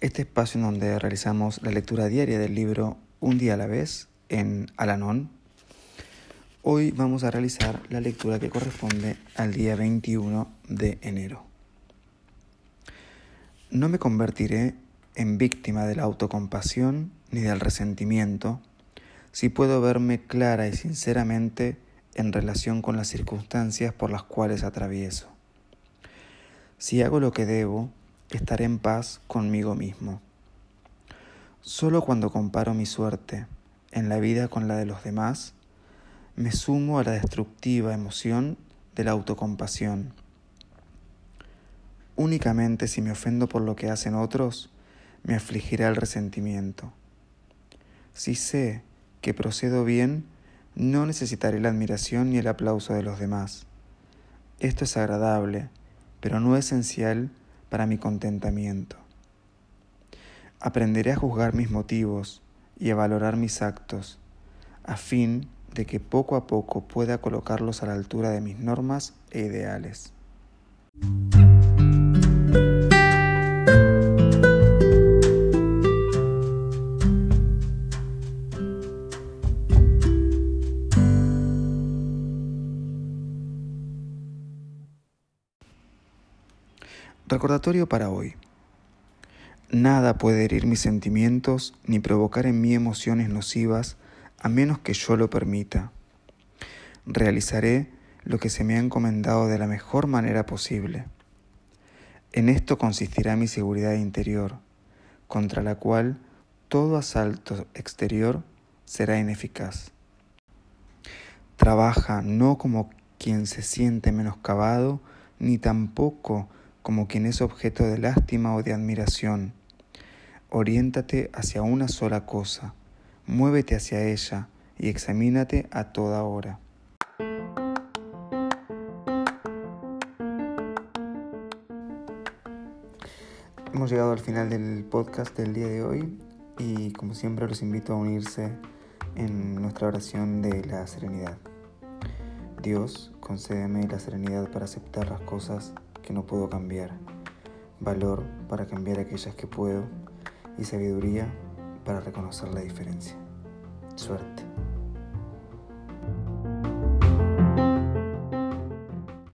este espacio en donde realizamos la lectura diaria del libro Un día a la vez en Alanón Hoy vamos a realizar la lectura que corresponde al día 21 de enero. No me convertiré en víctima de la autocompasión ni del resentimiento si puedo verme clara y sinceramente en relación con las circunstancias por las cuales atravieso. Si hago lo que debo, estaré en paz conmigo mismo. Solo cuando comparo mi suerte en la vida con la de los demás, me sumo a la destructiva emoción de la autocompasión. Únicamente si me ofendo por lo que hacen otros, me afligirá el resentimiento. Si sé que procedo bien, no necesitaré la admiración ni el aplauso de los demás. Esto es agradable, pero no esencial para mi contentamiento. Aprenderé a juzgar mis motivos y a valorar mis actos, a fin de que poco a poco pueda colocarlos a la altura de mis normas e ideales. Recordatorio para hoy. Nada puede herir mis sentimientos ni provocar en mí emociones nocivas a menos que yo lo permita. Realizaré lo que se me ha encomendado de la mejor manera posible. En esto consistirá mi seguridad interior, contra la cual todo asalto exterior será ineficaz. Trabaja no como quien se siente menoscabado, ni tampoco como quien es objeto de lástima o de admiración. Oriéntate hacia una sola cosa muévete hacia ella y examínate a toda hora. Hemos llegado al final del podcast del día de hoy y como siempre los invito a unirse en nuestra oración de la serenidad. Dios, concédeme la serenidad para aceptar las cosas que no puedo cambiar, valor para cambiar aquellas que puedo y sabiduría para reconocer la diferencia. Suerte.